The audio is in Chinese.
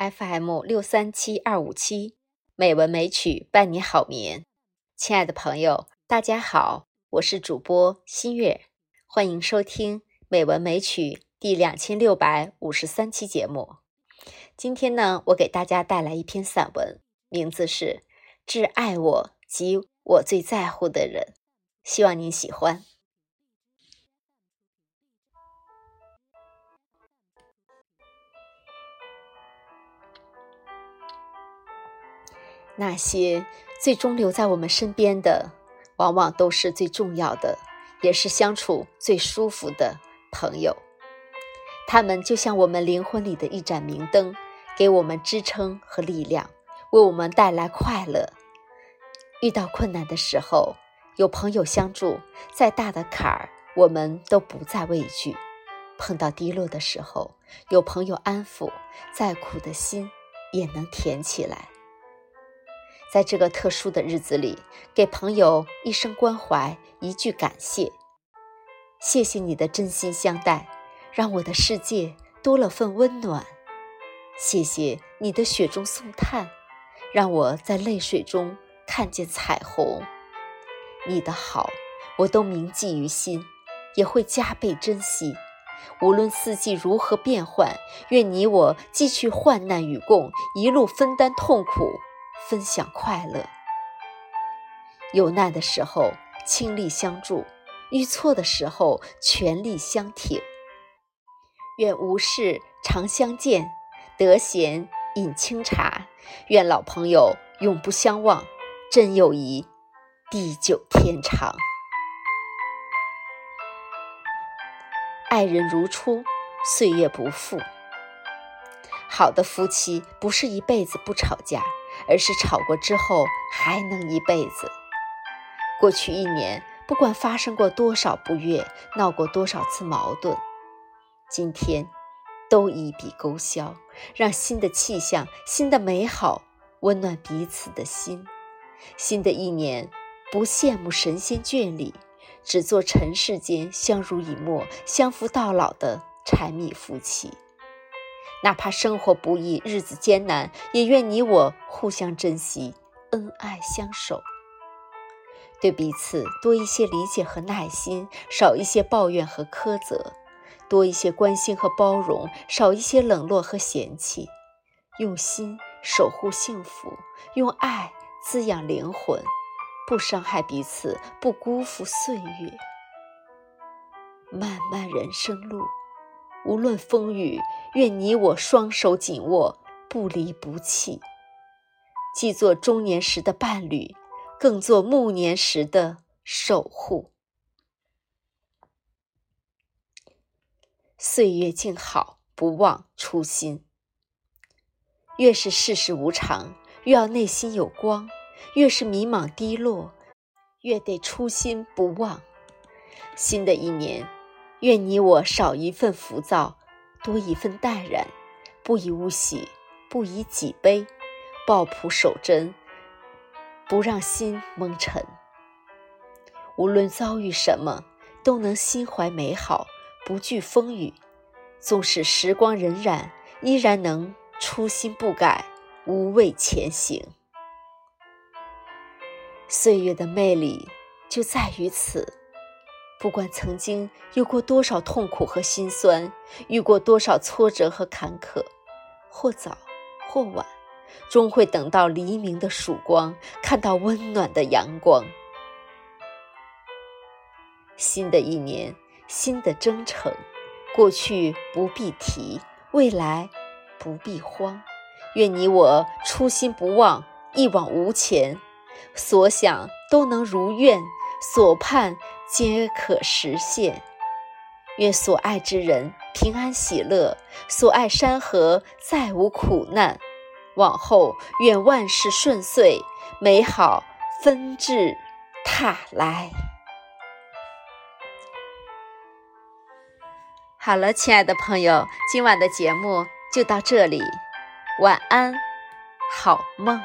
FM 六三七二五七美文美曲伴你好眠，亲爱的朋友，大家好，我是主播新月，欢迎收听美文美曲第两千六百五十三期节目。今天呢，我给大家带来一篇散文，名字是《致爱我及我最在乎的人》，希望您喜欢。那些最终留在我们身边的，往往都是最重要的，也是相处最舒服的朋友。他们就像我们灵魂里的一盏明灯，给我们支撑和力量，为我们带来快乐。遇到困难的时候，有朋友相助，再大的坎儿我们都不再畏惧；碰到低落的时候，有朋友安抚，再苦的心也能甜起来。在这个特殊的日子里，给朋友一声关怀，一句感谢。谢谢你的真心相待，让我的世界多了份温暖。谢谢你的雪中送炭，让我在泪水中看见彩虹。你的好，我都铭记于心，也会加倍珍惜。无论四季如何变换，愿你我继续患难与共，一路分担痛苦。分享快乐，有难的时候倾力相助，遇错的时候全力相挺。愿无事常相见，得闲饮清茶。愿老朋友永不相忘，真友谊地久天长。爱人如初，岁月不负。好的夫妻不是一辈子不吵架。而是吵过之后还能一辈子。过去一年，不管发生过多少不悦，闹过多少次矛盾，今天都一笔勾销，让新的气象、新的美好温暖彼此的心。新的一年，不羡慕神仙眷侣，只做尘世间相濡以沫、相扶到老的柴米夫妻。哪怕生活不易，日子艰难，也愿你我互相珍惜，恩爱相守，对彼此多一些理解和耐心，少一些抱怨和苛责；多一些关心和包容，少一些冷落和嫌弃。用心守护幸福，用爱滋养灵魂，不伤害彼此，不辜负岁月。漫漫人生路。无论风雨，愿你我双手紧握，不离不弃。既做中年时的伴侣，更做暮年时的守护。岁月静好，不忘初心。越是世事无常，越要内心有光；越是迷茫低落，越得初心不忘。新的一年。愿你我少一份浮躁，多一份淡然，不以物喜，不以己悲，抱朴守真，不让心蒙尘。无论遭遇什么，都能心怀美好，不惧风雨。纵使时光荏苒，依然能初心不改，无畏前行。岁月的魅力就在于此。不管曾经有过多少痛苦和心酸，遇过多少挫折和坎坷，或早或晚，终会等到黎明的曙光，看到温暖的阳光。新的一年，新的征程，过去不必提，未来不必慌。愿你我初心不忘，一往无前，所想都能如愿，所盼。皆可实现。愿所爱之人平安喜乐，所爱山河再无苦难。往后愿万事顺遂，美好纷至沓来。好了，亲爱的朋友，今晚的节目就到这里，晚安，好梦。